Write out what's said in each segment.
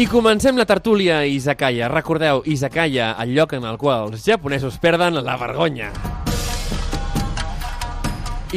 I comencem la tertúlia a Izakaya. Recordeu, Izakaya, el lloc en el qual els japonesos perden la vergonya.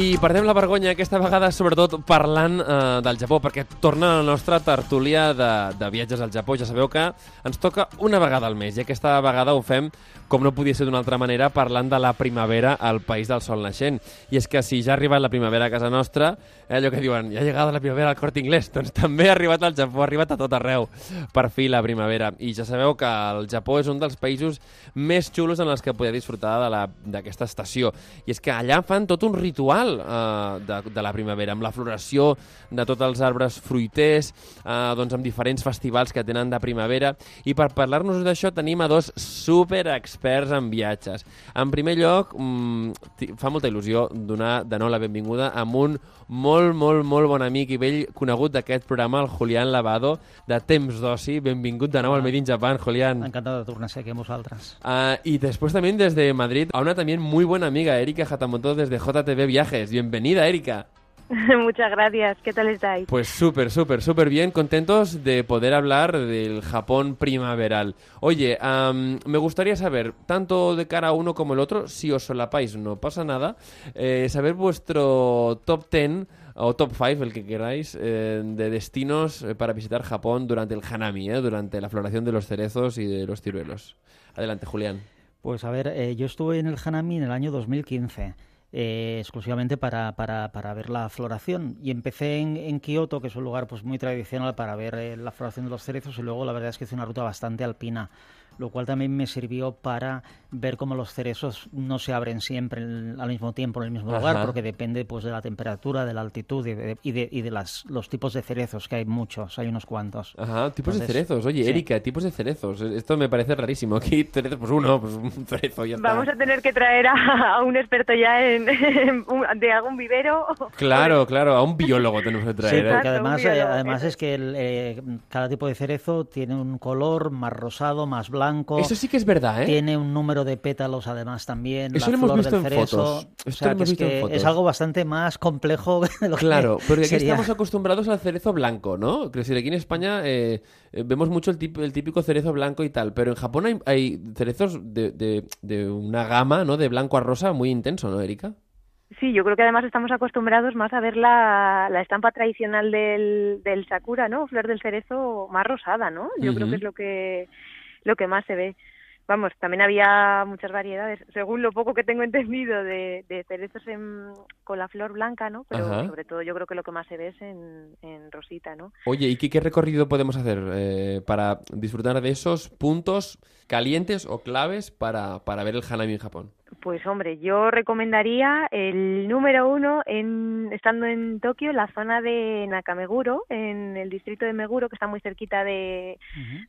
I perdem la vergonya aquesta vegada, sobretot parlant eh, del Japó, perquè torna la nostra tertúlia de, de viatges al Japó. Ja sabeu que ens toca una vegada al mes, i aquesta vegada ho fem, com no podia ser d'una altra manera, parlant de la primavera al País del Sol Naixent. I és que si ja ha arribat la primavera a casa nostra, eh, allò que diuen, ja ha llegat la primavera al Corte Inglés, doncs també ha arribat al Japó, ha arribat a tot arreu, per fi la primavera. I ja sabeu que el Japó és un dels països més xulos en els que poder disfrutar d'aquesta estació. I és que allà fan tot un ritual eh, de, de la primavera, amb la floració de tots els arbres fruiters, eh, doncs amb diferents festivals que tenen de primavera. I per parlar-nos d'això tenim a dos super experts en viatges. En primer lloc, mm, fa molta il·lusió donar de nou la benvinguda a un molt, molt, molt bon amic i vell conegut d'aquest programa, el Julián Lavado, de Temps d'Oci. Benvingut de nou al Made in Japan, Julián. Encantado de tornar a ser aquí amb vosaltres. Uh, y después también desde Madrid a una también muy buena amiga, Erika Jatamoto, desde JTV Viajes. Bienvenida, Erika. Muchas gracias. ¿Qué tal estáis? Pues súper, súper, súper bien. Contentos de poder hablar del Japón primaveral. Oye, me gustaría saber, tanto de cara a uno como el otro, si os solapáis, no pasa nada, eh, saber vuestro top 10 o top 5, el que queráis, eh, de destinos eh, para visitar Japón durante el Hanami, durante la floración de los cerezos y de los ciruelos. Adelante, Julián. Pues a ver, yo estuve en el Hanami en el año 2015. Eh, exclusivamente para, para, para, ver la floración. Y empecé en, Kioto, que es un lugar pues muy tradicional para ver eh, la floración de los cerezos, y luego la verdad es que hice una ruta bastante alpina lo cual también me sirvió para ver cómo los cerezos no se abren siempre al mismo tiempo en el mismo lugar, porque depende pues de la temperatura, de la altitud y de, y de, y de las, los tipos de cerezos, que hay muchos, hay unos cuantos. Ajá, tipos de cerezos. Oye, Erika, tipos de cerezos. Esto me parece rarísimo. Aquí cerezos, pues uno, pues un cerezo ya está. Vamos a tener que traer a, un experto ya en, de algún vivero. Claro, claro, a un biólogo tenemos que traer. Sí, porque además, eh, además es que eh, cada tipo de cerezo tiene un color más rosado, más blanco eso sí que es verdad, ¿eh? Tiene un número de pétalos además también. Eso lo hemos visto en fotos. o sea, que es, que es algo bastante más complejo de lo claro, que porque aquí estamos acostumbrados al cerezo blanco, ¿no? Decir, aquí en España eh, eh, vemos mucho el, el, típico cerezo blanco y tal, pero en Japón hay, hay cerezos de, de, de una gama, ¿no? De blanco a rosa muy intenso, ¿no, Erika? Sí, yo creo que además estamos acostumbrados más a ver la, la estampa tradicional del, del sakura, ¿no? Flor del cerezo más rosada, ¿no? Yo creo que es lo que lo que más se ve. Vamos, también había muchas variedades, según lo poco que tengo entendido, de, de cerezos con la flor blanca, ¿no? Pero sobre todo yo creo que lo que más se ve es en, en rosita, ¿no? Oye, ¿y qué, qué recorrido podemos hacer eh, para disfrutar de esos puntos calientes o claves para, para ver el Hanami en Japón? Pues hombre, yo recomendaría el número uno en, estando en Tokio, la zona de Nakameguro, en el distrito de Meguro, que está muy cerquita de,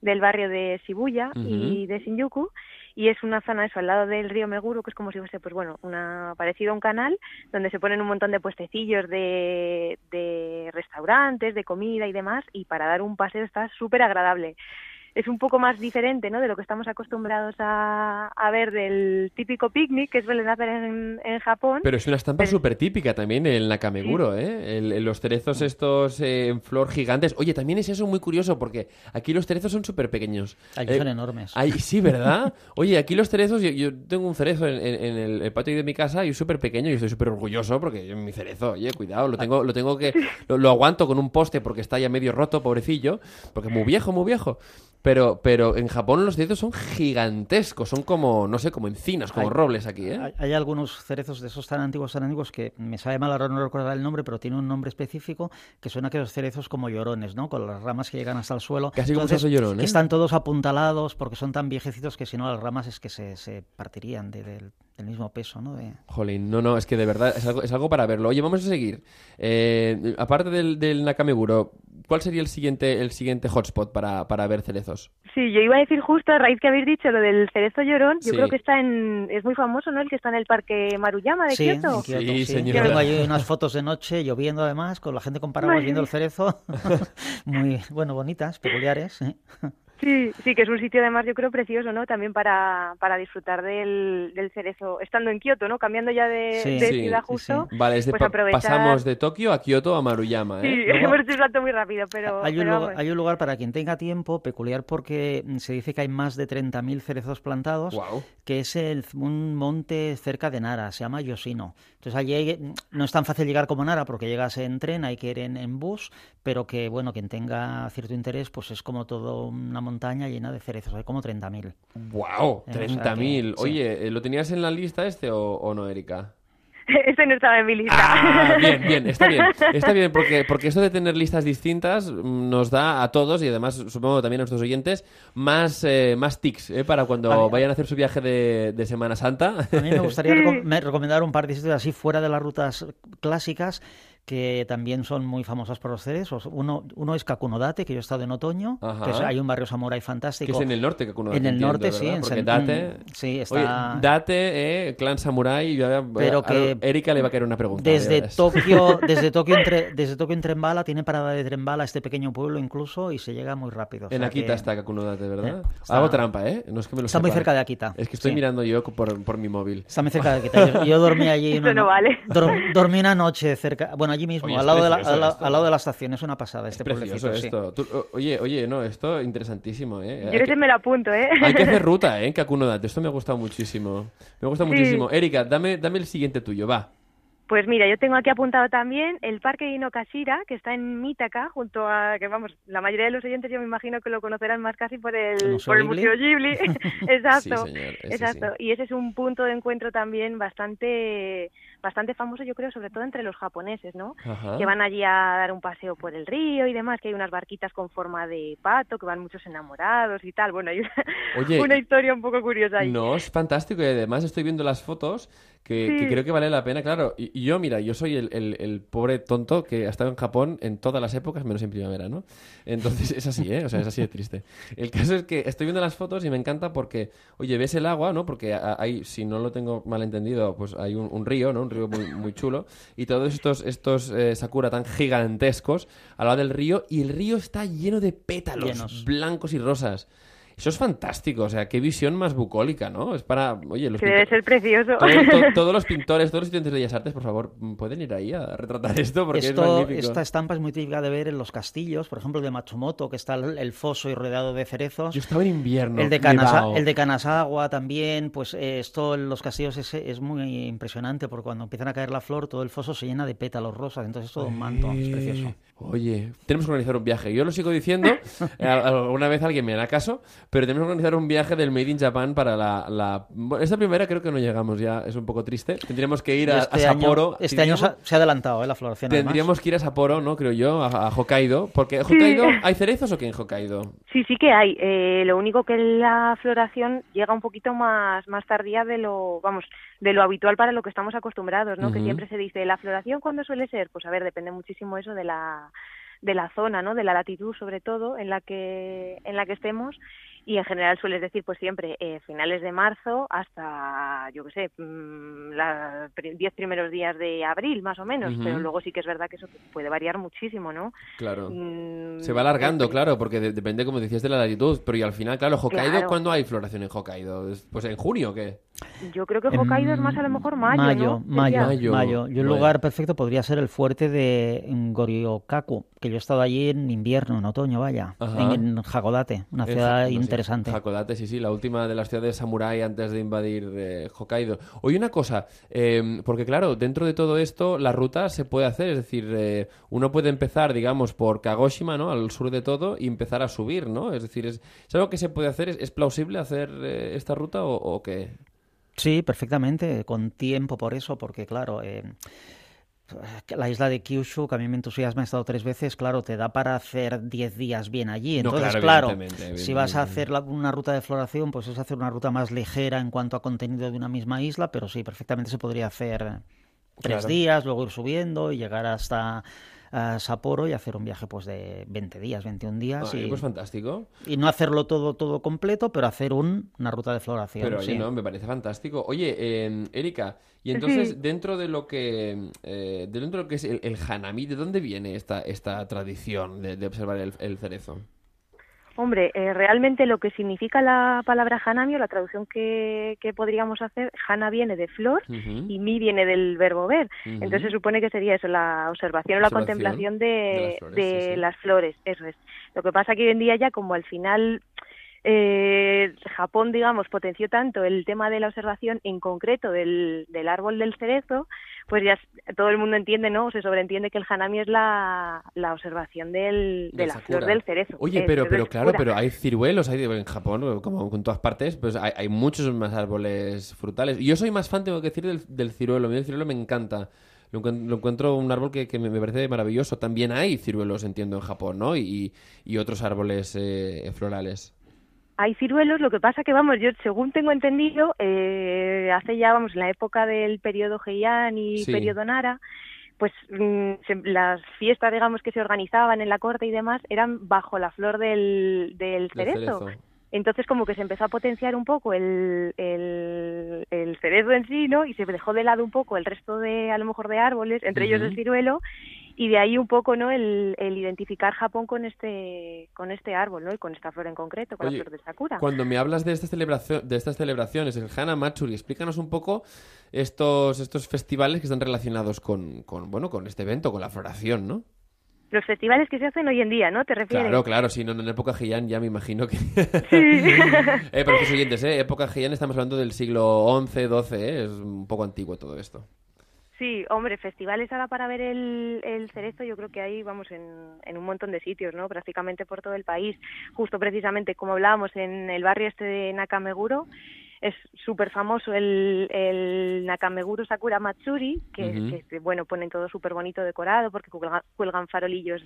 del barrio de Shibuya y de Shinjuku, y es una zona eso al lado del río Meguro, que es como si fuese, pues bueno, una parecido a un canal donde se ponen un montón de puestecillos de, de restaurantes, de comida y demás, y para dar un paseo está súper agradable es un poco más diferente ¿no? de lo que estamos acostumbrados a, a ver del típico picnic que suelen hacer en, en Japón. Pero es una estampa súper típica también el Nakameguro, ¿eh? los cerezos estos eh, en flor gigantes. Oye, también es eso muy curioso porque aquí los cerezos son súper pequeños. Aquí son eh, enormes. sí, ¿verdad? Oye, aquí los cerezos, yo, tengo un cerezo en, en, el, patio de mi casa y es súper pequeño y estoy súper orgulloso porque mi cerezo, oye, cuidado, lo tengo, lo tengo que, lo, lo aguanto con un poste porque está ya medio roto, pobrecillo, porque muy viejo, muy viejo. Pero, pero en Japón los cerezos son gigantescos, son como, no sé, como encinas, como robles aquí, ¿eh? Hay, algunos cerezos de esos tan antiguos, tan antiguos, que me sabe mal ahora no recordar el nombre, pero tiene un nombre específico, que son aquellos cerezos como llorones, ¿no? Con las ramas que llegan hasta el suelo. Casi como como llorón, ¿eh? Que están todos apuntalados porque son tan viejecitos que si no las ramas es que se, se partirían del mismo peso, ¿no? De... Jolín, no, no, es que de verdad es algo, es algo para verlo. Oye, vamos a seguir. Eh, aparte del, del Nakameguro, ¿cuál sería el siguiente, el siguiente hotspot para, para ver cerezos? Sí, yo iba a decir justo a raíz que habéis dicho lo del cerezo llorón, yo creo que está en, es muy famoso, ¿no? El que está en el parque Maruyama de Kioto. sí, señora. Tengo ahí unas fotos de noche lloviendo además, con la gente con paraguas viendo el cerezo, muy, bueno, bonitas, peculiares. Sí, sí, que es un sitio además yo creo precioso, ¿no? También para, para disfrutar del, del cerezo, estando en Kioto, ¿no? Cambiando ya de, de ciudad justo. Vale, es de pues pasamos de Tokio a Kioto a Maruyama, ¿eh? Sí, hemos hecho un salto muy rápido, pero... Hay un, pero lugar, hay un lugar para quien tenga tiempo, peculiar porque se dice que hay más de 30.000 cerezos plantados, que es el- un monte cerca de Nara, se llama Yoshino. Entonces allí hay- no es tan fácil llegar como Nara porque llegas en tren, hay que ir en, en bus, pero que bueno, quien tenga cierto interés, pues es como toda una montaña llena de cerezos, hay como 30.000. ¡Wow! Eh, o sea 30.000. que, sí. Oye, ¿eh, ¿lo tenías en la lista este o, o no, Erika? Este no estaba en mi lista. Ah, bien, bien, está bien. Está bien, porque, porque esto de tener listas distintas mm, nos da a todos y además supongo también a nuestros oyentes más, eh, más tics ¿eh? para cuando vayan a hacer su viaje de, de Semana Santa. A mí me gustaría reco- me- recomendar un par de sitios así fuera de las rutas clásicas que también son muy famosas por los cerezos. Uno, uno es Kakunodate, que yo he estado en otoño, Ajá. que es- hay un barrio samurái que fantástico. es en el norte, que Kuno, En el entiendo, norte, sí, ¿verdad? en Porque Sen- Date... mm, sí, está- Oye, Date, eh, clan samurai... yo- Pero a- que Erika le va a caer una pregunta. Desde. Tokio, desde Tokio, entre, desde Tokio en tren bala, tiene parada de tren bala este pequeño pueblo incluso y se llega muy rápido. o En Akita que está Kakunodate, ¿verdad? Eh, está- Hago trampa, ¿eh? No es que me lo Está muy cerca de Akita. Es que estoy sí. mirando yo por, por mi móvil. Está muy cerca de Akita. Yo, yo dormí allí. Eso no vale. dor- dormí una noche cerca, bueno, allí mismo, Oye, al, es lado de la, al, la- esto. al lado de la estación. Es una pasada Es este precioso pueblecito. sí. esto. Tú- oye, oye, no, esto interesantísimo, ¿eh? Yo ese que- me lo apunto, ¿eh? Hay que hacer ruta, ¿eh? En Kakunodate. Esto me ha gustado muchísimo. Me gusta Sí. muchísimo. Erika, dame, dame el siguiente tuyo, va. Pues mira, yo tengo aquí apuntado también el Parque Inokashira, que está en Mitaka, junto a, que vamos, la mayoría de los oyentes yo me imagino que lo conocerán más casi por el, ¿El Museo por el Ghibli? Museo Ghibli. exacto, Sí, señor, ese exacto. sí. Y ese es un punto de encuentro también bastante, bastante famoso, yo creo, sobre todo entre los japoneses, ¿no? Ajá. Que van allí a dar un paseo por el río y demás, que hay unas barquitas con forma de pato, que van muchos enamorados y tal. Bueno, hay una, Oye, una historia un poco curiosa ahí. No, es fantástico y además estoy viendo las fotos que, que Sí. creo que vale la pena, claro. Y, y yo, mira, yo soy el, el- el pobre tonto que ha estado en Japón en todas las épocas, menos en primavera, ¿no? Entonces es así, ¿eh? O sea, es así de triste. El caso es que estoy viendo las fotos y me encanta porque, oye, ves el agua, ¿no? Porque a- hay, si no lo tengo mal entendido, pues hay un, un río, ¿no? Un río muy, muy chulo. Y todos estos, estos eh, sakura tan gigantescos al lado del río y el río está lleno de pétalos Llenos. blancos y rosas. Eso es fantástico, o sea, qué visión más bucólica, ¿no? Es para, oye, los Que debe ser precioso. todo- to- todos los pintores, todos los estudiantes de Bellas Artes, por favor, pueden ir ahí a retratar esto porque es Esto, magnífico. esta estampa es muy típica de ver en los castillos, por ejemplo el de Matsumoto, que está el, el foso y rodeado de cerezos. Yo estaba en invierno. El de, Kanasa- el de Kanazawa también, pues eh, esto en los castillos es, es muy impresionante porque cuando empiezan a caer la flor todo el foso se llena de pétalos rosas, entonces es todo un manto, es precioso. Oye, tenemos que organizar un viaje. Yo lo sigo diciendo, eh, alguna vez alguien me hará caso, pero tenemos que organizar un viaje del Made in Japan para la... la... bueno, Esta primera creo que no llegamos ya, es un poco triste. Tendríamos que ir a, este a año, Sapporo. este año se ha, adelantado eh, la floración. además. Tendríamos que ir a Sapporo, ¿no? Creo yo, a, a Hokkaido. Porque Hokkaido, ¿hay cerezos o qué en Hokkaido? Sí, sí que hay. Eh, lo único que la floración llega un poquito más, más tardía de lo, vamos, de lo habitual para lo que estamos acostumbrados, ¿no? Que siempre se dice, ¿la floración cuándo suele ser? Pues a ver, depende muchísimo eso de la, de la zona, ¿no? De la latitud, sobre todo, en la que, en la que estemos. Y en general sueles decir, pues siempre, eh, finales de marzo hasta, yo qué sé, mm, los diez primeros días de abril, más o menos. Pero luego sí que es verdad que eso puede variar muchísimo, ¿no? Claro. Mm, Se va alargando, eh, claro, porque de- depende, como decías, de la latitud. Pero y al final, claro, Hokkaido, Claro. ¿cuándo hay floración en Hokkaido? ¿Es- Pues en junio, o ¿qué? Yo creo que Hokkaido es más a lo mejor mayo, Mayo, ¿no? mayo, Mayo. mayo. Y un Bueno. lugar perfecto podría ser el fuerte de Goryokaku, que yo he estado allí en invierno, en otoño, vaya, Ajá. en, en Hakodate, una ciudad sí, interesante. Hakodate, sí, sí, la última de las ciudades samurái antes de invadir eh, Hokkaido. Oye, una cosa, eh, porque claro, dentro de todo esto, la ruta se puede hacer, es decir, eh, uno puede empezar, digamos, por Kagoshima, ¿no? Al sur de todo, y empezar a subir, ¿no? Es decir, ¿es, ¿es algo que se puede hacer? ¿Es, es plausible hacer eh, esta ruta o, o qué? Sí, perfectamente, con tiempo por eso, porque claro, eh, la isla de Kyushu, que a mí me entusiasma, he estado tres veces, claro, te da para hacer 10 días bien allí. Entonces, claro, claro, evidentemente, si vas a hacer la- una ruta de floración, pues es hacer una ruta más ligera en cuanto a contenido de una misma isla, pero sí, perfectamente se podría hacer tres Claro. días, luego ir subiendo y llegar hasta Sapporo y hacer un viaje pues de 20 días, 21 días Ay, y, pues fantástico. y no hacerlo todo todo completo, pero hacer un- una ruta de floración. Pero oye, sí. no, me parece fantástico. Oye, eh, Erika, y entonces Sí. dentro de lo que eh, dentro de lo que es el, el hanami, ¿de dónde viene esta esta tradición de, de observar el, el cerezo? Hombre, eh, realmente lo que significa la palabra hanami o la traducción que, que podríamos hacer, hana viene de flor y mi viene del verbo ver. Entonces se supone que sería eso, la observación o la contemplación de, de, las, flores, Eso es. Lo que pasa que hoy en día ya como al final eh, Japón, digamos, potenció tanto el tema de la observación en concreto del, del árbol del cerezo, pues ya todo el mundo entiende, ¿no? Se sobreentiende que el hanami es la, la observación del, de, la flor del cerezo. Oye, pero, pero claro, pero hay ciruelos hay, en Japón, como en todas partes, pues hay, hay, muchos más árboles frutales. Yo soy más fan, tengo que decir, del, del ciruelo. A mí el ciruelo me encanta. Lo, encuentro un árbol que, me, parece maravilloso. También hay ciruelos, entiendo, en Japón, ¿no? Y, y otros árboles eh, florales hay ciruelos, lo que pasa que, vamos, yo según tengo entendido, eh, hace ya, vamos, en la época del periodo Heian y periodo Nara, pues mm, las fiestas, digamos, que se organizaban en la corte y demás, eran bajo la flor del, del cerezo. Entonces como que se empezó a potenciar un poco el, el, el, cerezo en sí, ¿no? Y se dejó de lado un poco el resto de, a lo mejor, de árboles, entre ellos el ciruelo, y de ahí un poco no el, identificar Japón con este con este árbol no y con esta flor en concreto con la flor de sakura cuando me hablas de estas celebración de estas celebraciones el Hana Matsuri explícanos un poco estos estos festivales que están relacionados con, con bueno con este evento con la floración no los festivales que se hacen hoy en día, ¿no? ¿Te refieres? Claro, claro, si no, en época Heian ya me imagino que... Sí. eh, pero que oyentes, ¿eh? Época Heian estamos hablando del siglo XI, XII, ¿eh? Es un poco antiguo todo esto. Sí, hombre, festivales ahora para ver el, el cerezo yo creo que hay, vamos, en, en un montón de sitios, ¿no? Prácticamente por todo el país. Justo precisamente, como hablábamos, en el barrio este de Nakameguro, es súper famoso el, el Nakameguro Sakura Matsuri, que, bueno, ponen todo súper bonito decorado porque cuelgan, farolillos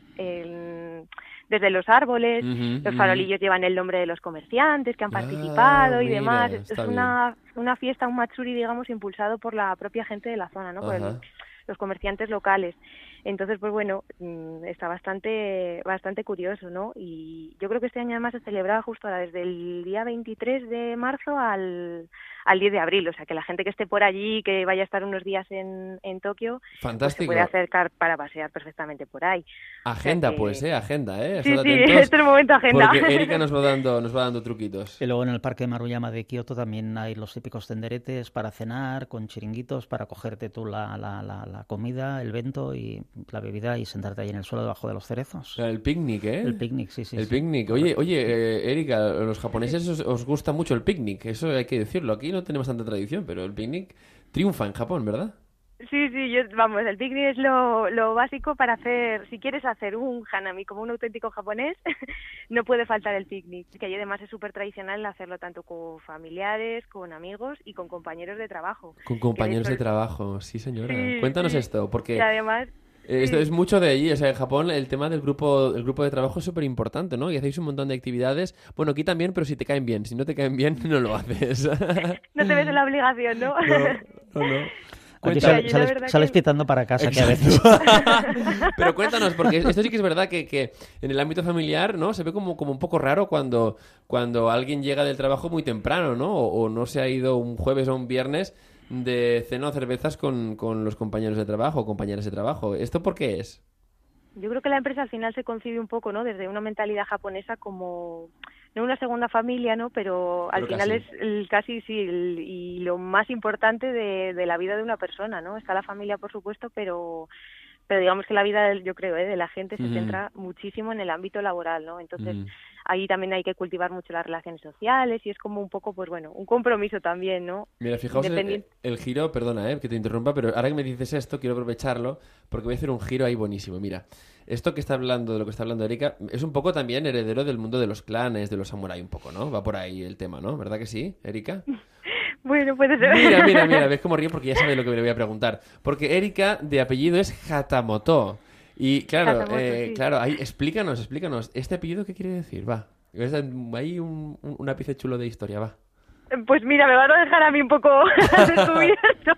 desde los árboles, los farolillos llevan el nombre de los comerciantes que han ah, participado y demás. Es una, una fiesta, un Matsuri, digamos, impulsado por la propia gente de la zona, ¿no? Por los comerciantes locales. Entonces, pues bueno, mm, está bastante, bastante curioso, ¿no? Y yo creo que este año además se celebraba justo desde el día 23 de marzo al, al 10 de abril. O sea, que la gente que esté por allí, que vaya a estar unos días en, en Tokio, pues se puede acercar para pasear perfectamente por ahí. Agenda, pues, ¿eh? Agenda, ¿eh? Sí, sí, este es el momento agenda. Porque Erika nos va, dando, nos va dando truquitos. Y luego en el Parque de Maruyama de Kioto también hay los típicos tenderetes para cenar, con chiringuitos, para cogerte tú la, la, la, la comida, el vento y la bebida y sentarte ahí en el suelo debajo de los cerezos. El picnic, ¿eh? El picnic, sí, sí. El picnic. Oye, oye, eh, Erika, los japoneses os, gusta mucho el picnic, eso hay que decirlo. Aquí no tenemos tanta tradición, pero el picnic triunfa en Japón, ¿verdad? Sí, sí, yo, vamos, el picnic es lo, lo básico para hacer, si quieres hacer un hanami como un auténtico japonés, no puede faltar el picnic, que además es súper tradicional hacerlo tanto con familiares, con amigos y con compañeros de trabajo. Con compañeros de trabajo, sí señora. Cuéntanos esto, porque... Y además esto es mucho de allí, o sea, en Japón el tema del grupo, el grupo de trabajo es súper importante, ¿no? Y hacéis un montón de actividades. Bueno, aquí también, pero si te caen bien. Si no te caen bien, no lo haces. no te ves en la obligación, ¿no? No, no. Aquí sales, pitando para casa que a veces. Pero cuéntanos, porque esto sí que es verdad que, que, en el ámbito familiar, ¿no? Se ve como, como un poco raro cuando, cuando alguien llega del trabajo muy temprano, ¿no? O, o no se ha ido un jueves o un viernes de cena o cervezas con, con los compañeros de trabajo o compañeras de trabajo. ¿Esto por qué es? Yo creo que la empresa al final se concibe un poco, ¿no? Desde una mentalidad japonesa como no una segunda familia, ¿no? Pero al final es el, casi sí y lo más importante de, de la vida de una persona, ¿no? Está la familia, por supuesto, pero pero digamos que la vida, yo creo, ¿eh? de la gente se centra muchísimo en el ámbito laboral, ¿no? Entonces, ahí también hay que cultivar mucho las relaciones sociales y es como un poco, pues bueno, un compromiso también, ¿no? Mira, fijaos el, giro, perdona, ¿eh? que te interrumpa, pero ahora que me dices esto, quiero aprovecharlo porque voy a hacer un giro ahí buenísimo. Mira, esto que está hablando, de lo que está hablando Erika, es un poco también heredero del mundo de los clanes, de los samuráis, un poco, ¿no? Va por ahí el tema, ¿no? ¿Verdad que sí, Erika? Bueno, puede ser. Mira, mira, mira, ves cómo río porque ya sabe lo que me voy a preguntar. Porque Erika, de apellido, es Hatamoto. Y claro, eh, claro, ahí, explícanos, explícanos. ¿Este apellido qué quiere decir? Va. Hay un, un, ápice chulo de historia, va. Pues mira, me van a dejar a mí un poco descubierto,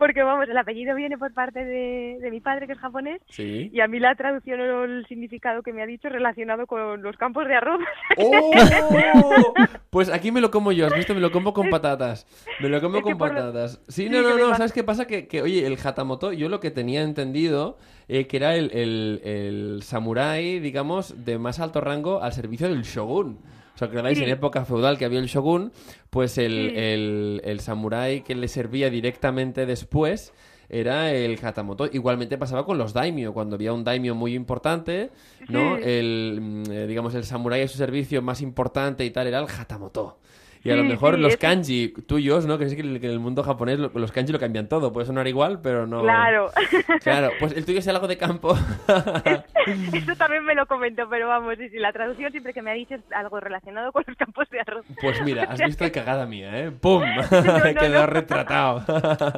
porque vamos, el apellido viene por parte de, de mi padre, que es japonés, Sí. y a mí la traducción o el significado que me ha dicho relacionado con los campos de arroz. ¡Oh! Pues aquí me lo como yo, has visto, me lo como con patatas. Me lo como Es con lo- patatas. Sí, Sí, no, no, no, ¿sabes qué pasa? Que, que, oye, el Hatamoto, yo lo que tenía entendido eh, que era el, el, el samurái, digamos, de más alto rango al servicio del shogun. ¿Os acordáis? Sí. En época feudal que había el shogun, pues el, Sí. el, el samurái que le servía directamente después era el Hatamoto. Igualmente pasaba con los daimyo, cuando había un daimyo muy importante, ¿no? Sí. El, mm, eh, digamos, el samurái a su servicio más importante y tal era el Hatamoto. Y a lo mejor sí, los eso- kanji tuyos, ¿no? Que es que en el mundo japonés lo- los kanji lo cambian todo. Puede sonar igual, pero no... Claro. Claro, pues el tuyo es algo de campo. Eso también me lo comentó, pero vamos, sí, sí, la traducción siempre que me ha dicho es algo relacionado con los campos de arroz. Pues mira, has visto de cagada mía, ¿eh? ¡Pum! no, Quedó no. retratado.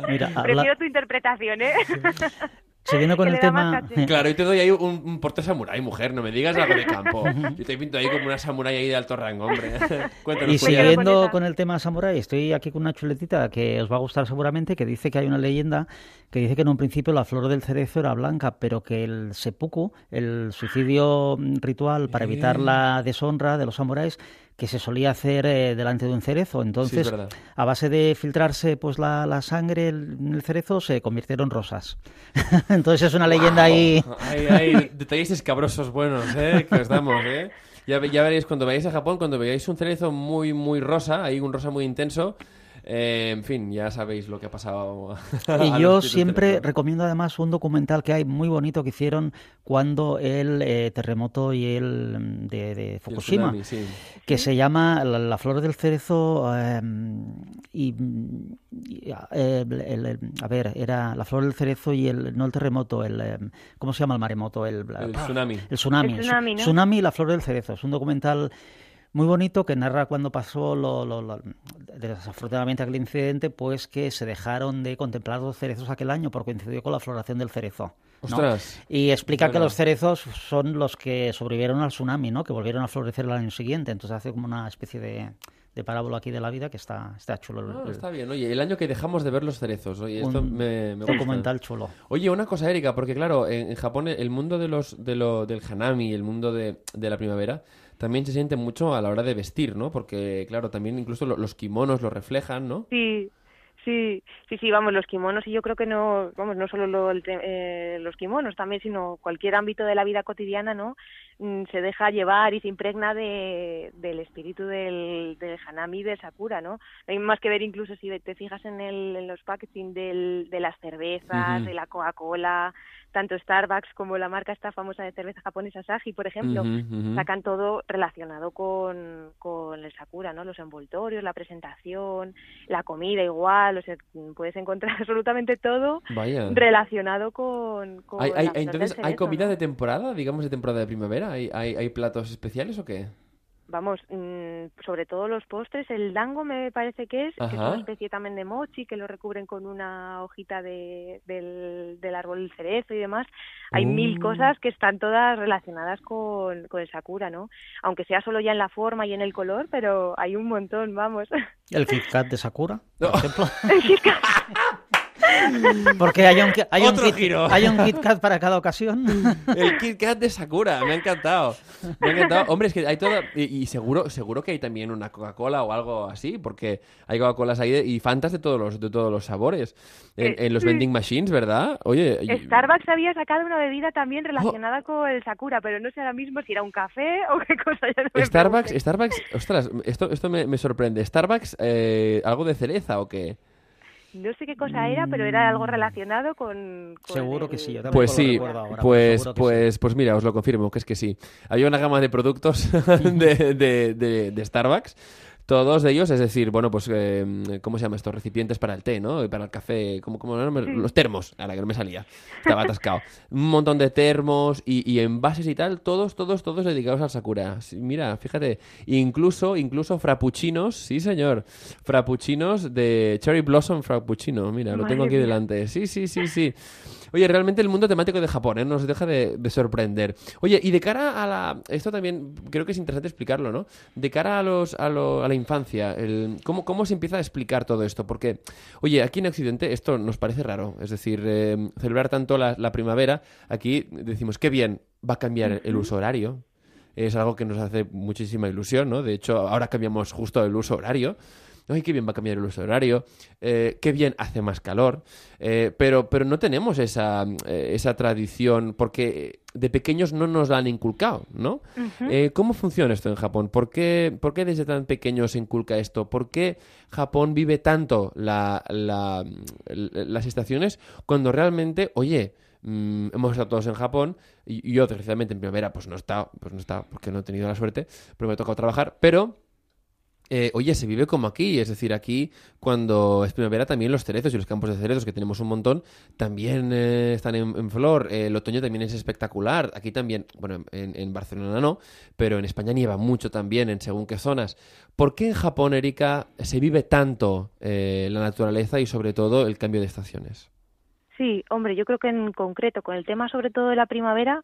Mira, habla- Prefiero tu interpretación, ¿eh? Siguiendo con el tema... caché. Claro, y te doy ahí un, un porte samurái, mujer, no me digas algo de campo. Yo te pinto ahí como una samurái ahí de alto rango, hombre. Cuéntanos, Y siguiendo con el tema samurai, estoy aquí con una chuletita que os va a gustar seguramente, que dice que hay una leyenda que dice que en un principio la flor del cerezo era blanca, pero que el seppuku, el suicidio ritual para evitar la deshonra de los samuráis, que se solía hacer eh, delante de un cerezo. Entonces, a base de filtrarse pues la, la sangre en el cerezo, se convirtieron rosas. Entonces es una leyenda ahí... Hay, hay detalles escabrosos buenos, ¿eh? Que os damos, ¿eh? Ya, ya veréis, cuando vayáis a Japón, cuando veáis un cerezo muy, muy rosa, hay un rosa muy intenso, eh, en fin, ya sabéis lo que ha pasado. Y yo siempre recomiendo además un documental que hay muy bonito que hicieron cuando el eh, terremoto y el mm, de, de el Fukushima, tsunami, sí. que se llama La, la flor del cerezo eh, y, y, eh, el- el- a ver, era la flor del cerezo y el no el terremoto, el eh, ¿cómo se llama el maremoto? El, El tsunami. el tsunami. El tsunami, ¿no? Tsunami y la flor del cerezo. Es un documental muy bonito que narra cuando pasó lo, lo- lo- desafortunadamente aquel incidente, pues que se dejaron de contemplar los cerezos aquel año porque coincidió con la floración del cerezo. Y explica que los cerezos son los que sobrevivieron al tsunami, ¿no? Que volvieron a florecer el año siguiente. Entonces hace como una especie de, de parábola aquí de la vida que está, está chulo. el- Ah, está bien, oye, el año que dejamos de ver los cerezos, oye, esto un me, me gusta. documental chulo. Oye, una cosa, Erika, porque claro, en, en Japón el mundo de los, de lo, del hanami, el mundo de, de la primavera, también se siente mucho a la hora de vestir, ¿no? Porque, claro, también incluso lo- los kimonos lo reflejan, ¿no? Sí, sí, sí, sí, vamos, los kimonos y yo creo que no, vamos, no solo lo- eh, los kimonos también, sino cualquier ámbito de la vida cotidiana, ¿no? Mm, se deja llevar y se impregna de, del espíritu del, del hanami y del sakura, ¿no? Hay más que ver incluso si te fijas en, el, en los packaging del, de las cervezas, de la Coca-Cola, tanto Starbucks como la marca esta famosa de cerveza japonesa Asahi, por ejemplo, sacan todo relacionado con, con el Sakura, ¿no? Los envoltorios, la presentación, la comida igual, o sea, puedes encontrar absolutamente todo Vaya. relacionado con, con ¿Hay, entonces, ¿hay comida ¿no? de temporada, digamos de temporada de primavera? ¿Hay, hay, hay platos especiales o qué? Vamos, mm, sobre todo los postres, el dango me parece que es, que es una especie también de mochi, que lo recubren con una hojita de, del, del árbol del cerezo y demás. Hay mil Uh. cosas que están todas relacionadas con, con el sakura, ¿no? Aunque sea solo ya en la forma y en el color, pero hay un montón, vamos. El Kit Kat de Sakura, por No. ejemplo. Porque hay un, hay, un Otro kit, giro. hay un Kit Kat para cada ocasión. El Kit Kat de Sakura, me ha encantado. Me ha encantado. Hombre, es que hay todo. Y, y seguro, seguro que hay también una Coca-Cola o algo así, porque hay Coca-Colas ahí de- y Fantas de todos los, de todos los sabores. En, Eh, en los vending machines, ¿verdad? Oye. y- Starbucks había sacado una bebida también Oh. relacionada con el sakura, pero no sé ahora mismo si era un café o qué cosa. Ya no Starbucks. Starbucks, ostras, esto, esto me, me sorprende. ¿Starbucks eh, algo de cereza o qué? No sé qué cosa era, pero era algo relacionado con... con Seguro el- que sí, yo también Pues lo sí, recuerdo ahora, pues, pues, pues mira, os lo confirmo, que es que sí. Había una gama de productos de, de, de- de Starbucks, todos de ellos, es decir, bueno, pues, eh, ¿cómo se llama estos recipientes para el té, no? Y para el café, ¿cómo, cómo no me- Los termos, ahora que no me salía, estaba atascado. Un montón de termos y, y envases y tal, todos, todos, todos dedicados al Sakura. Mira, fíjate, incluso, incluso frappuccinos, sí señor, frappuccinos de Cherry Blossom Frappuccino, mira, lo tengo aquí mía. delante. Sí, sí, sí, sí. Oye, realmente el mundo temático de Japón ¿eh? nos deja de, sorprender. Oye, y de cara a la... Esto también creo que es interesante explicarlo, ¿no? De cara a, los, a, lo, a la infancia, el, ¿cómo, ¿cómo se empieza a explicar todo esto? Porque, oye, aquí en Occidente esto nos parece raro. Es decir, eh, celebrar tanto la, la primavera, aquí decimos, qué bien, va a cambiar el uso horario. Es algo que nos hace muchísima ilusión, ¿no? De hecho, ahora cambiamos justo el uso horario. ¡Ay, qué bien va a cambiar el uso horario! Eh, ¡Qué bien hace más calor! Eh, pero, pero no tenemos esa, eh, esa tradición porque de pequeños no nos la han inculcado, ¿no? ¿Cómo funciona esto en Japón? ¿Por qué, ¿Por qué, desde tan pequeños se inculca esto? ¿Por qué Japón vive tanto la, las estaciones cuando realmente, oye, mm, hemos estado todos en Japón y yo desgraciadamente en primavera pues no he estado, pues no he estado porque no he tenido la suerte, pero me ha tocado trabajar, pero eh, oye, se vive como aquí, es decir, aquí cuando es primavera también los cerezos y los campos de cerezos, que tenemos un montón, también eh, están en, flor, eh, el otoño también es espectacular, aquí también, bueno, en, Barcelona no, pero en España nieva mucho también en según qué zonas. ¿Por qué en Japón, Erika, se vive tanto la naturaleza y sobre todo el cambio de estaciones? Sí, hombre, yo creo que en concreto con el tema sobre todo de la primavera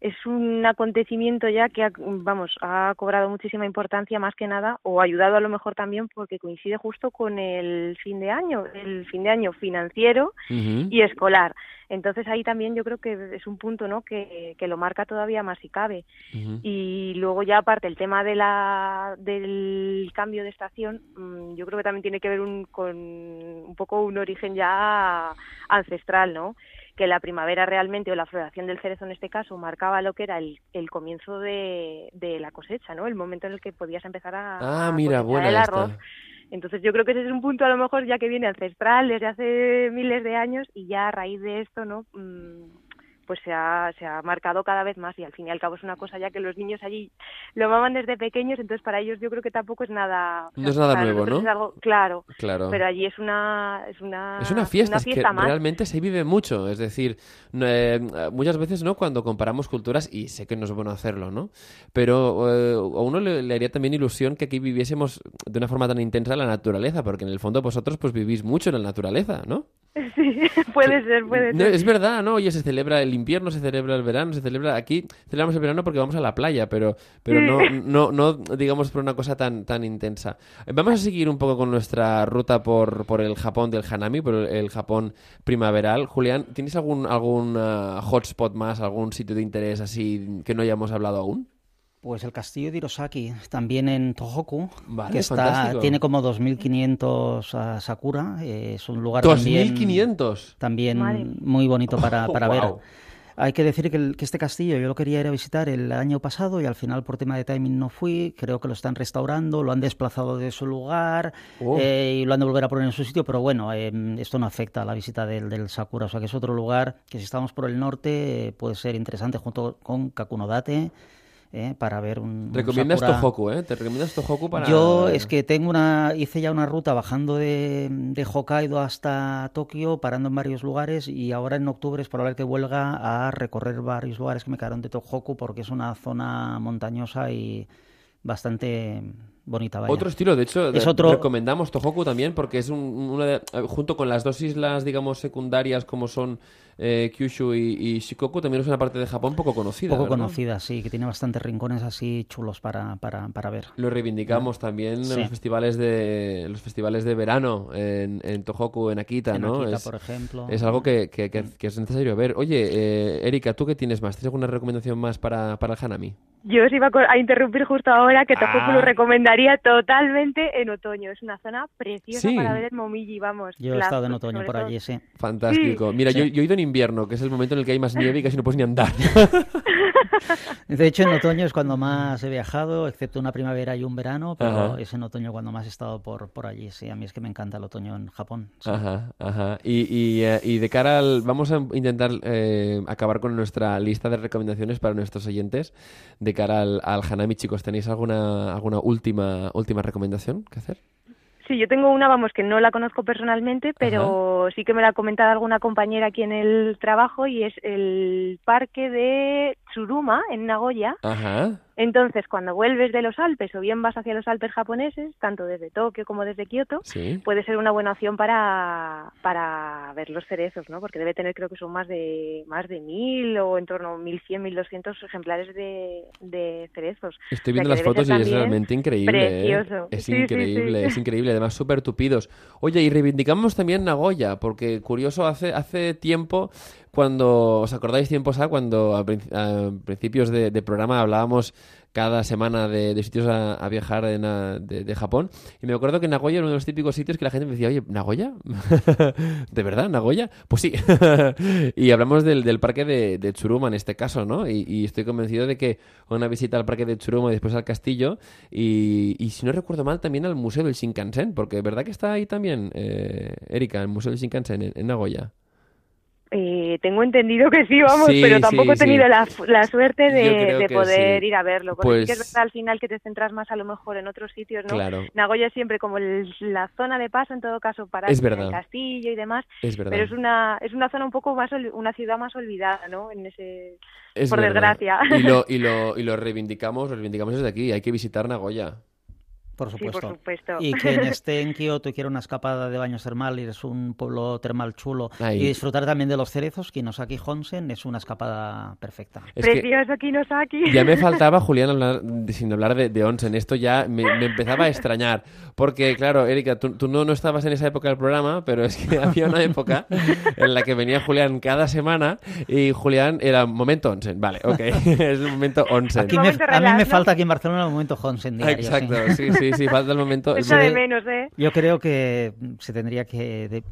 es un acontecimiento ya que, ha, vamos, ha cobrado muchísima importancia más que nada, o ha ayudado a lo mejor también porque coincide justo con el fin de año, el fin de año financiero y escolar. Entonces ahí también yo creo que es un punto ¿no? que, que lo marca todavía más si cabe. Y luego ya aparte el tema de la, del cambio de estación, mm, yo creo que también tiene que ver un, con un poco un origen ya ancestral, ¿no? Que la primavera realmente o la floración del cerezo en este caso marcaba lo que era el, el comienzo de, de, la cosecha, ¿no? El momento en el que podías empezar a, ah, mira, el arroz. Entonces yo creo que ese es un punto a lo mejor ya que viene ancestral desde hace miles de años y ya a raíz de esto, ¿no? Mm, pues se ha, se ha marcado cada vez más y al fin y al cabo es una cosa ya que los niños allí lo maman desde pequeños, entonces para ellos yo creo que tampoco es nada... No es nada nuevo, ¿no? Es algo, claro, claro, pero allí es una... Es una, es una fiesta, es que realmente se vive mucho, es decir, eh, muchas veces, ¿no? Cuando comparamos culturas, y sé que no es bueno hacerlo, ¿no? Pero eh, a uno le, haría también ilusión que aquí viviésemos de una forma tan intensa la naturaleza, porque en el fondo vosotros pues vivís mucho en la naturaleza, ¿no? Sí, puede ser, puede ser. es verdad, ¿no? Oye, se celebra el invierno, se celebra el verano, se celebra aquí, celebramos el verano porque vamos a la playa, pero, pero no, no, no, digamos por una cosa tan, tan intensa. Vamos a seguir un poco con nuestra ruta por, por el Japón del Hanami, por el, Japón primaveral. Julián, ¿tienes algún, algún uh, hotspot más, algún sitio de interés así que no hayamos hablado aún? Pues el castillo de Hirosaki, también en Tohoku, que está, tiene como 2.500 sakura, eh, es un lugar ¿2.500? también, también muy bonito para, oh, para ver. Hay que decir que, este castillo yo lo quería ir a visitar el año pasado y al final por tema de timing no fui. Creo que lo están restaurando, lo han desplazado de su lugar oh. eh, y lo han de volver a poner en su sitio. Pero bueno, em, esto no afecta a la visita del, del, Sakura. O sea que es otro lugar que si estamos por el norte puede ser interesante junto con Kakunodate. ¿Eh? para ver un. ¿Recomiendas Tohoku, eh? ¿Te recomiendas Tohoku para.? Yo es que tengo una. Hice ya una ruta bajando de, de Hokkaido hasta Tokio, parando en varios lugares y ahora en octubre es probable que vuelva a recorrer varios lugares que me quedaron de Tohoku porque es una zona montañosa y bastante bonita. Vaya. Otro estilo, de hecho, es otro... recomendamos Tohoku también porque es un, una junto con las dos islas, digamos, secundarias como son eh, Kyushu y, Shikoku, también es una parte de Japón poco conocida. Poco conocida, sí, que tiene bastantes rincones así chulos para, para, para ver. Lo reivindicamos también en los festivales de los festivales de verano en, en Tohoku, en Akita, ¿no? es, por ejemplo. Es algo que, que, que, es necesario ver. Oye, eh, Erika, ¿tú qué tienes más? ¿Tienes alguna recomendación más para, para el Hanami? Yo os iba a interrumpir justo ahora que Tohoku lo ah. recomendaría totalmente en otoño. Es una zona preciosa para ver el Momiji, vamos. Yo he estado en otoño por allí, sí. Fantástico. Mira, Yo, yo he ido en invierno, que es el momento en el que hay más nieve y casi no puedes ni andar. De hecho, en otoño es cuando más he viajado, excepto una primavera y un verano, pero es en otoño cuando más he estado por, por allí. Sí, a mí es que me encanta el otoño en Japón. Ajá, ajá. Y, eh, y, de cara al... Vamos a intentar eh, acabar con nuestra lista de recomendaciones para nuestros oyentes. De cara al, al Hanami, chicos, ¿tenéis alguna, alguna última, última recomendación que hacer? Sí, yo tengo una, vamos, que no la conozco personalmente, pero sí que me la ha comentado alguna compañera aquí en el trabajo y es el parque de Tsuruma, en Nagoya. Ajá. Entonces, cuando vuelves de los Alpes o bien vas hacia los Alpes japoneses, tanto desde Tokio como desde Kioto, Sí. puede ser una buena opción para, para ver los cerezos, ¿no? Porque debe tener, creo que son más de más de mil o en torno a 1100, 1200 ejemplares de, de cerezos. Estoy O sea, viendo las fotos y es realmente increíble. ¿eh? Es sí, increíble, sí. es increíble. Además, súper tupidos. Oye, y reivindicamos también Nagoya, porque curioso, hace, hace tiempo, cuando, ¿os acordáis tiempos A, cuando a, prin- a principios de, programa hablábamos cada semana de, sitios a, viajar de, Japón? Y me acuerdo que Nagoya era uno de los típicos sitios que la gente me decía, oye, ¿Nagoya? ¿De verdad, Nagoya? Pues sí. y hablamos del, parque de, de en este caso, ¿no? Y, estoy convencido de que una visita al parque de Tsuruma y después al castillo y, y si no recuerdo mal también al Museo del Shinkansen, porque ¿verdad que está ahí también, eh, Erika, el Museo del Shinkansen en, en Nagoya? Eh, tengo entendido que sí, vamos, Sí, pero tampoco sí, he tenido sí. la, la suerte de, de poder ir a verlo. Porque que es Pues- verdad al final que te centras más a lo mejor en otros sitios, ¿no? Claro, Nagoya es siempre como el- la zona de paso, en todo caso, para Es verdad. castillo y demás, es verdad. pero es una es una zona un poco más, una ciudad más olvidada, ¿no? En ese Es por verdad. desgracia. Y lo, y, lo, y lo reivindicamos, lo reivindicamos desde aquí, hay que visitar Nagoya. Por Sí, supuesto. por supuesto. Y quien esté en Kioto y quiera una escapada de baños termales, es un pueblo termal chulo, Ahí. y disfrutar también de los cerezos, Kinosaki Honsen es una escapada perfecta. Es que Precioso Kinosaki. ya me faltaba, Julián, hablar, sin hablar de, de onsen. Esto ya me, me empezaba a extrañar. Porque, claro, Erika, tú, tú no, no estabas en esa época del programa, pero es que había una época en la que venía Julián cada semana y Julián era momento onsen. Vale, ok, es el momento onsen. Aquí me- momento a mí me falta aquí en Barcelona el momento Honsen diario. sí. Exacto, sí, sí, sí, falta el momento. Echa de menos, ¿eh? Yo creo que se tendría que de-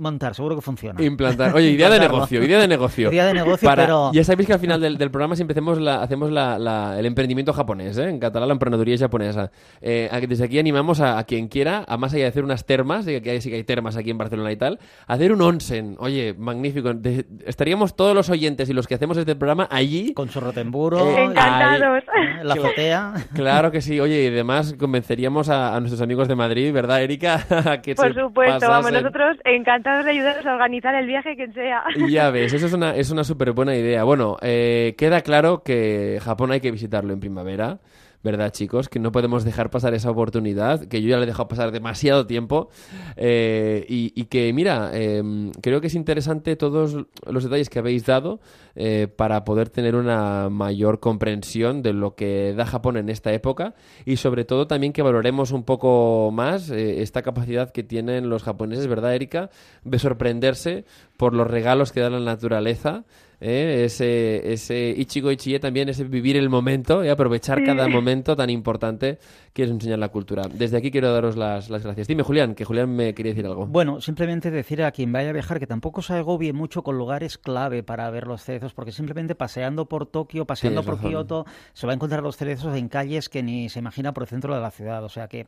montar, seguro que funciona. Implantar. Oye, idea de negocio, idea de negocio. Idea de negocio, Para- pero Ya sabéis que al final del, del programa siempre hacemos, la, hacemos la- la- el emprendimiento japonés, ¿eh? en catalán la emprendeduría japonesa. Eh, desde aquí animamos a, a quien quiera, a más allá de hacer unas termas, de que hay, sí que hay termas aquí en Barcelona y tal, a hacer un onsen. Oye, magnífico. De- estaríamos todos los oyentes y los que hacemos este programa allí. con su rotemburo, Eh, Encantados. eh, la azotea. Claro que sí. Oye, y además convenceríamos a, a nuestros amigos de Madrid, ¿verdad, Erika? que Por se supuesto, vamos, pasasen. nosotros encantados de ayudaros a organizar el viaje quien sea. Ya ves, eso es una, es una súper buena idea. Bueno, eh, queda claro que Japón hay que visitarlo en primavera, ¿verdad, chicos? Que no podemos dejar pasar esa oportunidad, que yo ya le he dejado pasar demasiado tiempo. eh, y, que, mira, eh, creo que es interesante todos los detalles que habéis dado eh, para poder tener una mayor comprensión de lo que da Japón en esta época y sobre todo también que valoremos un poco más eh, esta capacidad que tienen los japoneses, ¿verdad, Erika? De sorprenderse por los regalos que da la naturaleza. ¿Eh? Ese, ese Ichigo Ichie también, ese vivir el momento y aprovechar Sí. cada momento tan importante que es enseñar la cultura. Desde aquí quiero daros las, las gracias. Dime, Julián, que Julián me quería decir algo. Bueno, simplemente decir a quien vaya a viajar que tampoco se agobie mucho con lugares clave para ver los cerezos, porque simplemente paseando por Tokio, paseando Tienes por razón. Kioto, se va a encontrar los cerezos en calles que ni se imagina por el centro de la ciudad. O sea que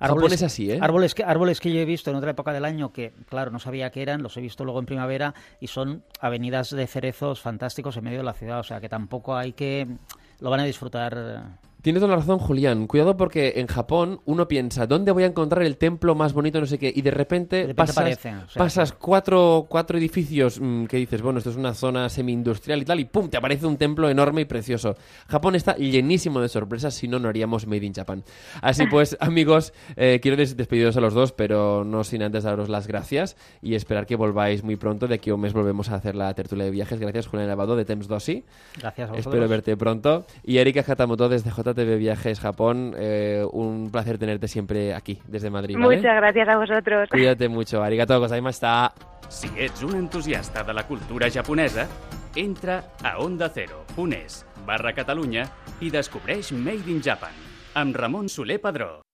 Japón es así, ¿eh? árboles, que, árboles que yo he visto en otra época del año que, claro, no sabía que eran, los he visto luego en primavera y son avenidas de cerezos fantásticos en medio de la ciudad. O sea que tampoco hay que... Lo van a disfrutar. Tienes toda la razón, Julián. Cuidado porque en Japón uno piensa, ¿dónde voy a encontrar el templo más bonito, no sé qué? Y de repente, De repente pasas, aparece, o sea, pasas cuatro, cuatro edificios mm, que dices, bueno, esto es una zona semi-industrial y tal, y ¡pum! te aparece un templo enorme y precioso. Japón está llenísimo de sorpresas, si no, no haríamos Made in Japan. Así pues, amigos, eh, quiero des- despediros a los dos, pero no sin antes daros las gracias y esperar que volváis muy pronto. De aquí a un mes volvemos a hacer la tertulia de viajes. Gracias, Julián Lavado, de Temps Dossi. Gracias a vosotros. Espero verte pronto. Y Erika Hatamoto desde JTV Viajes Japón, eh, un placer tenerte siempre aquí, desde Madrid. ¿vale? Muchas gracias a vosotros. Cuídate mucho. Arigato gozaimashita. Si ets un entusiasta de la cultura japonesa, entra a ondacero.es barra Catalunya i descobreix Made in Japan amb Ramon Soler Padró.